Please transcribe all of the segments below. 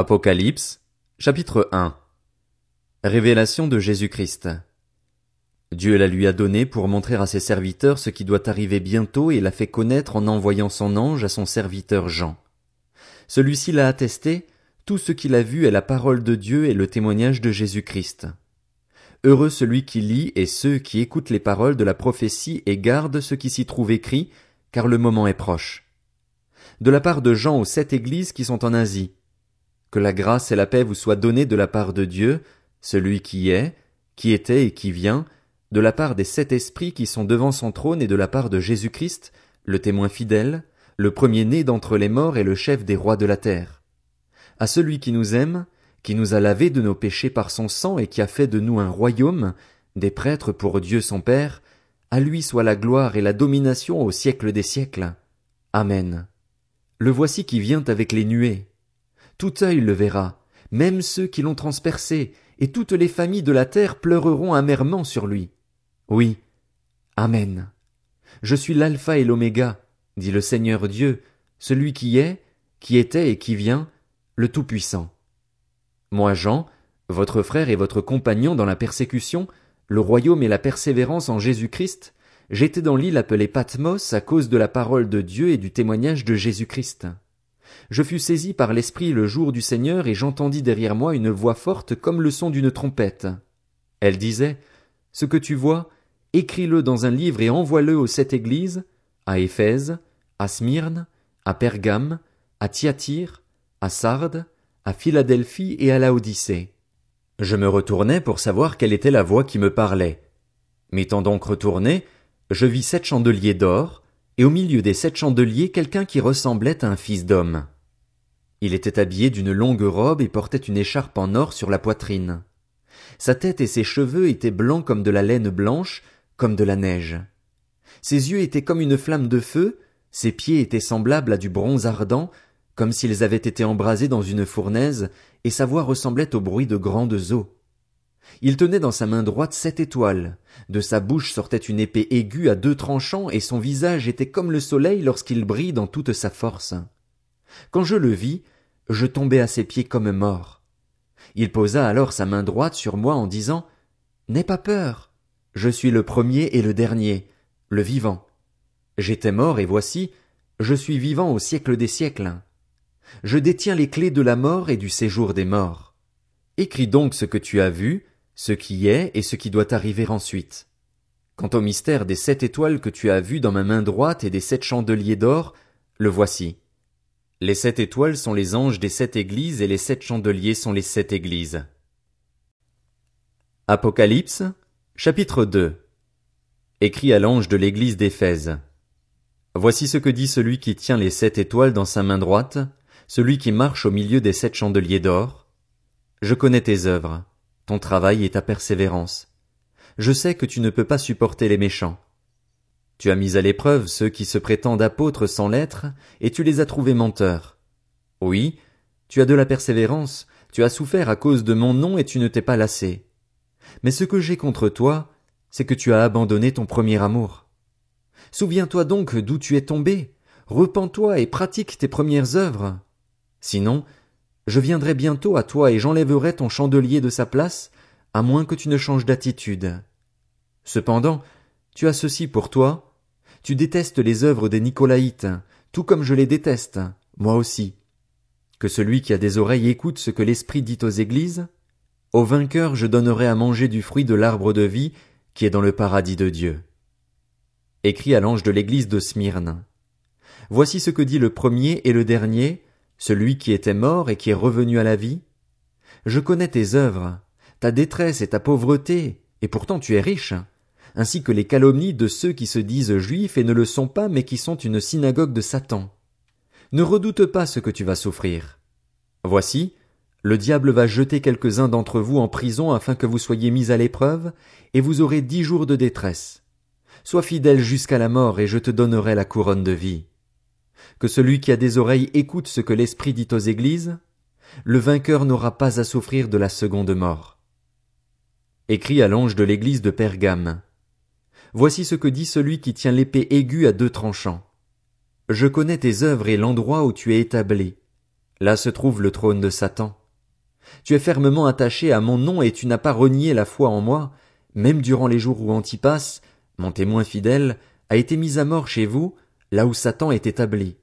Apocalypse, chapitre 1 Révélation de Jésus-Christ. Dieu la lui a donnée pour montrer à ses serviteurs ce qui doit arriver bientôt et l'a fait connaître en envoyant son ange à son serviteur Jean. Celui-ci l'a attesté, tout ce qu'il a vu est la parole de Dieu et le témoignage de Jésus-Christ. Heureux celui qui lit et ceux qui écoutent les paroles de la prophétie et gardent ce qui s'y trouve écrit, car le moment est proche. De la part de Jean aux sept églises qui sont en Asie. Que la grâce et la paix vous soient données de la part de Dieu, celui qui est, qui était et qui vient, de la part des sept esprits qui sont devant son trône et de la part de Jésus-Christ, le témoin fidèle, le premier-né d'entre les morts et le chef des rois de la terre. À celui qui nous aime, qui nous a lavés de nos péchés par son sang et qui a fait de nous un royaume, des prêtres pour Dieu son Père, à lui soit la gloire et la domination au siècle des siècles. Amen. Le voici qui vient avec les nuées. Tout œil le verra, même ceux qui l'ont transpercé, et toutes les familles de la terre pleureront amèrement sur lui. Oui. Amen. Je suis l'alpha et l'oméga, dit le Seigneur Dieu, celui qui est, qui était et qui vient, le Tout-Puissant. Moi Jean, votre frère et votre compagnon dans la persécution, le royaume et la persévérance en Jésus-Christ, j'étais dans l'île appelée Patmos à cause de la parole de Dieu et du témoignage de Jésus-Christ. Je fus saisi par l'Esprit le jour du Seigneur et j'entendis derrière moi une voix forte comme le son d'une trompette. Elle disait, Ce que tu vois, écris-le dans un livre et envoie-le aux sept églises, à Éphèse, à Smyrne, à Pergame, à Thyatire, à Sardes, à Philadelphie et à Laodicée. Je me retournai pour savoir quelle était la voix qui me parlait. M'étant donc retourné, je vis sept chandeliers d'or, et au milieu des sept chandeliers quelqu'un qui ressemblait à un fils d'homme. Il était habillé d'une longue robe et portait une écharpe en or sur la poitrine. Sa tête et ses cheveux étaient blancs comme de la laine blanche, comme de la neige. Ses yeux étaient comme une flamme de feu, ses pieds étaient semblables à du bronze ardent, comme s'ils avaient été embrasés dans une fournaise, et sa voix ressemblait au bruit de grandes eaux. Il tenait dans sa main droite sept étoiles, de sa bouche sortait une épée aiguë à deux tranchants, et son visage était comme le soleil lorsqu'il brille dans toute sa force. Quand je le vis, je tombai à ses pieds comme mort. Il posa alors sa main droite sur moi en disant. N'aie pas peur. Je suis le premier et le dernier, le vivant. J'étais mort et voici, je suis vivant au siècle des siècles. Je détiens les clés de la mort et du séjour des morts. Écris donc ce que tu as vu, ce qui est et ce qui doit arriver ensuite. Quant au mystère des sept étoiles que tu as vues dans ma main droite et des sept chandeliers d'or, le voici. Les sept étoiles sont les anges des sept églises et les sept chandeliers sont les sept églises. Apocalypse, chapitre 2 Écrit à l'ange de l'église d'Éphèse. Voici ce que dit celui qui tient les sept étoiles dans sa main droite, celui qui marche au milieu des sept chandeliers d'or. Je connais tes œuvres, ton travail et ta persévérance. Je sais que tu ne peux pas supporter les méchants. Tu as mis à l'épreuve ceux qui se prétendent apôtres sans l'être, et tu les as trouvés menteurs. Oui, tu as de la persévérance, tu as souffert à cause de mon nom et tu ne t'es pas lassé. Mais ce que j'ai contre toi, c'est que tu as abandonné ton premier amour. Souviens-toi donc d'où tu es tombé, repens-toi et pratique tes premières œuvres. Sinon, je viendrai bientôt à toi et j'enlèverai ton chandelier de sa place, à moins que tu ne changes d'attitude. Cependant, tu as ceci pour toi, tu détestes les œuvres des Nicolaïtes, tout comme je les déteste, moi aussi. Que celui qui a des oreilles écoute ce que l'Esprit dit aux églises. Au vainqueur je donnerai à manger du fruit de l'arbre de vie qui est dans le paradis de Dieu. Écrit à l'ange de l'église de Smyrne. Voici ce que dit le premier et le dernier, celui qui était mort et qui est revenu à la vie? Je connais tes œuvres, ta détresse et ta pauvreté, et pourtant tu es riche, ainsi que les calomnies de ceux qui se disent juifs et ne le sont pas mais qui sont une synagogue de Satan. Ne redoute pas ce que tu vas souffrir. Voici, le diable va jeter quelques-uns d'entre vous en prison afin que vous soyez mis à l'épreuve, et vous aurez dix jours de détresse. Sois fidèle jusqu'à la mort et je te donnerai la couronne de vie que celui qui a des oreilles écoute ce que l'Esprit dit aux églises, le vainqueur n'aura pas à souffrir de la seconde mort. Écrit à l'ange de l'église de Pergame. Voici ce que dit celui qui tient l'épée aiguë à deux tranchants. Je connais tes œuvres et l'endroit où tu es établi, Là se trouve le trône de Satan. Tu es fermement attaché à mon nom et tu n'as pas renié la foi en moi, même durant les jours où Antipas, mon témoin fidèle, a été mis à mort chez vous, là où Satan est établi.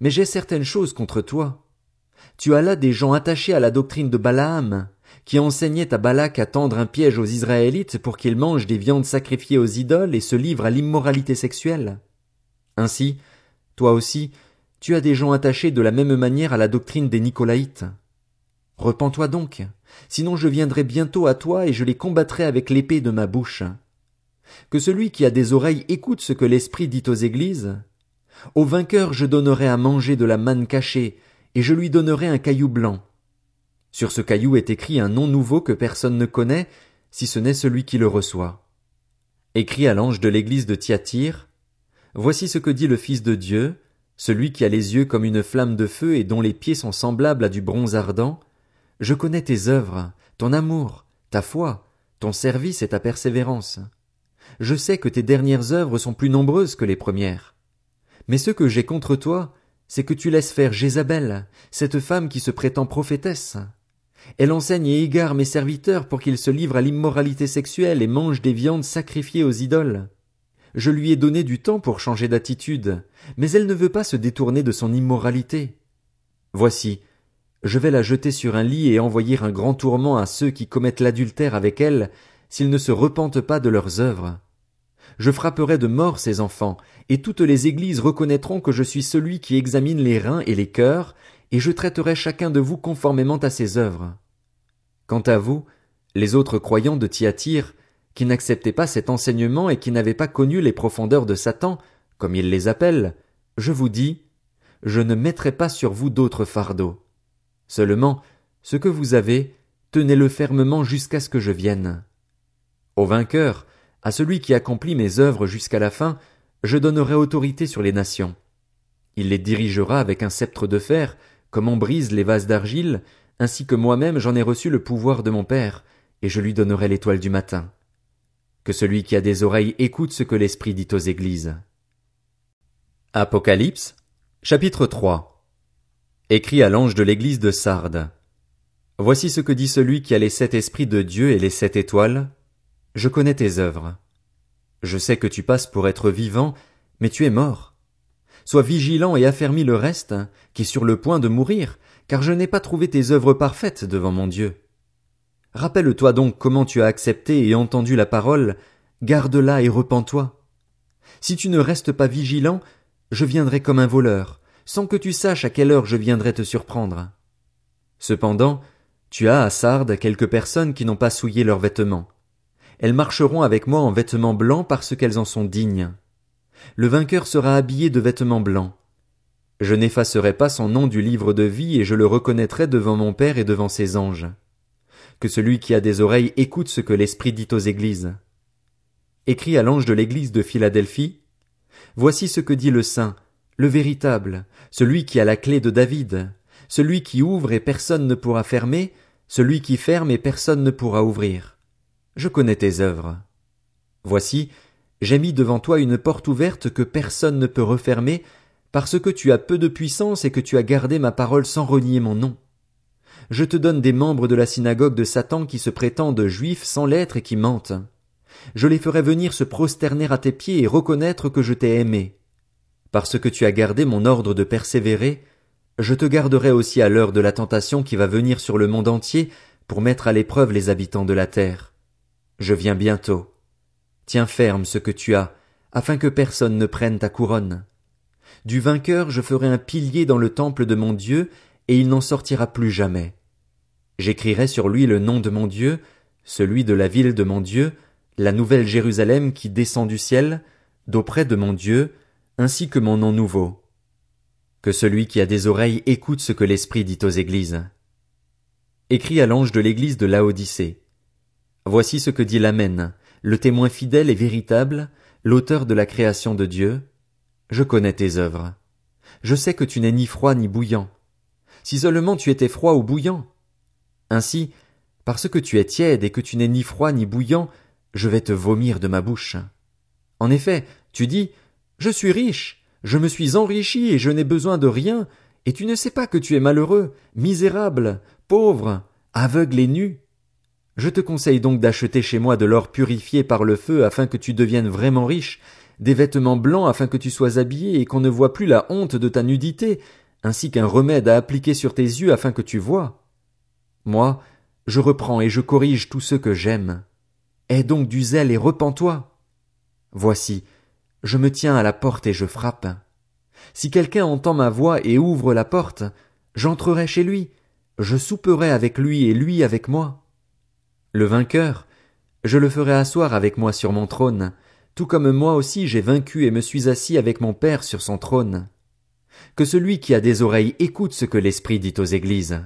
Mais j'ai certaines choses contre toi. Tu as là des gens attachés à la doctrine de Balaam, qui enseignait à Balak à tendre un piège aux Israélites pour qu'ils mangent des viandes sacrifiées aux idoles et se livrent à l'immoralité sexuelle. Ainsi, toi aussi, tu as des gens attachés de la même manière à la doctrine des Nicolaïtes. Repens-toi donc, sinon je viendrai bientôt à toi et je les combattrai avec l'épée de ma bouche. Que celui qui a des oreilles écoute ce que l'Esprit dit aux églises. Au vainqueur je donnerai à manger de la manne cachée, et je lui donnerai un caillou blanc. Sur ce caillou est écrit un nom nouveau que personne ne connaît, si ce n'est celui qui le reçoit. Écrit à l'ange de l'église de Thyatire, Voici ce que dit le Fils de Dieu, celui qui a les yeux comme une flamme de feu et dont les pieds sont semblables à du bronze ardent. Je connais tes œuvres, ton amour, ta foi, ton service et ta persévérance. Je sais que tes dernières œuvres sont plus nombreuses que les premières. Mais ce que j'ai contre toi, c'est que tu laisses faire Jézabel, cette femme qui se prétend prophétesse. Elle enseigne et égare mes serviteurs pour qu'ils se livrent à l'immoralité sexuelle et mangent des viandes sacrifiées aux idoles. Je lui ai donné du temps pour changer d'attitude, mais elle ne veut pas se détourner de son immoralité. Voici, je vais la jeter sur un lit et envoyer un grand tourment à ceux qui commettent l'adultère avec elle, s'ils ne se repentent pas de leurs œuvres. Je frapperai de mort ces enfants, et toutes les églises reconnaîtront que je suis celui qui examine les reins et les cœurs, et je traiterai chacun de vous conformément à ses œuvres. Quant à vous, les autres croyants de Thyatire, qui n'acceptaient pas cet enseignement et qui n'avaient pas connu les profondeurs de Satan, comme il les appelle, je vous dis, je ne mettrai pas sur vous d'autres fardeaux. Seulement, ce que vous avez, tenez-le fermement jusqu'à ce que je vienne. Au vainqueur, à celui qui accomplit mes œuvres jusqu'à la fin, je donnerai autorité sur les nations. Il les dirigera avec un sceptre de fer, comme on brise les vases d'argile, ainsi que moi-même j'en ai reçu le pouvoir de mon Père, et je lui donnerai l'étoile du matin. Que celui qui a des oreilles écoute ce que l'Esprit dit aux églises. Apocalypse, chapitre 3 Écrit à l'ange de l'église de Sardes. Voici ce que dit celui qui a les sept esprits de Dieu et les sept étoiles, je connais tes œuvres. Je sais que tu passes pour être vivant, mais tu es mort. Sois vigilant et affermis le reste, qui est sur le point de mourir, car je n'ai pas trouvé tes œuvres parfaites devant mon Dieu. Rappelle-toi donc comment tu as accepté et entendu la parole, garde-la et repens-toi. Si tu ne restes pas vigilant, je viendrai comme un voleur, sans que tu saches à quelle heure je viendrai te surprendre. Cependant, tu as à Sardes quelques personnes qui n'ont pas souillé leurs vêtements. Elles marcheront avec moi en vêtements blancs parce qu'elles en sont dignes. Le vainqueur sera habillé de vêtements blancs. Je n'effacerai pas son nom du livre de vie et je le reconnaîtrai devant mon Père et devant ses anges. Que celui qui a des oreilles écoute ce que l'Esprit dit aux églises. Écrit à l'ange de l'église de Philadelphie. Voici ce que dit le Saint, le véritable, celui qui a la clé de David, celui qui ouvre et personne ne pourra fermer, celui qui ferme et personne ne pourra ouvrir. Je connais tes œuvres. Voici, j'ai mis devant toi une porte ouverte que personne ne peut refermer, parce que tu as peu de puissance et que tu as gardé ma parole sans renier mon nom. Je te donne des membres de la synagogue de Satan qui se prétendent juifs sans l'être et qui mentent. Je les ferai venir se prosterner à tes pieds et reconnaître que je t'ai aimé. Parce que tu as gardé mon ordre de persévérer, je te garderai aussi à l'heure de la tentation qui va venir sur le monde entier pour mettre à l'épreuve les habitants de la terre. Je viens bientôt. Tiens ferme ce que tu as, afin que personne ne prenne ta couronne. Du vainqueur je ferai un pilier dans le temple de mon Dieu, et il n'en sortira plus jamais. J'écrirai sur lui le nom de mon Dieu, celui de la ville de mon Dieu, la nouvelle Jérusalem qui descend du ciel, d'auprès de mon Dieu, ainsi que mon nom nouveau. Que celui qui a des oreilles écoute ce que l'Esprit dit aux églises. Écrit à l'ange de l'église de Laodicée. Voici ce que dit l'Amen, le témoin fidèle et véritable, l'auteur de la création de Dieu. Je connais tes œuvres. Je sais que tu n'es ni froid ni bouillant. Si seulement tu étais froid ou bouillant. Ainsi, parce que tu es tiède et que tu n'es ni froid ni bouillant, je vais te vomir de ma bouche. En effet, tu dis, je suis riche, je me suis enrichi et je n'ai besoin de rien, et tu ne sais pas que tu es malheureux, misérable, pauvre, aveugle et nu? Je te conseille donc d'acheter chez moi de l'or purifié par le feu afin que tu deviennes vraiment riche, des vêtements blancs afin que tu sois habillé et qu'on ne voie plus la honte de ta nudité, ainsi qu'un remède à appliquer sur tes yeux afin que tu vois. Moi, je reprends et je corrige tous ceux que j'aime. Aie donc du zèle et repens-toi. Voici, je me tiens à la porte et je frappe. Si quelqu'un entend ma voix et ouvre la porte, j'entrerai chez lui, je souperai avec lui et lui avec moi. Le vainqueur, je le ferai asseoir avec moi sur mon trône, tout comme moi aussi j'ai vaincu et me suis assis avec mon Père sur son trône. Que celui qui a des oreilles écoute ce que l'Esprit dit aux églises.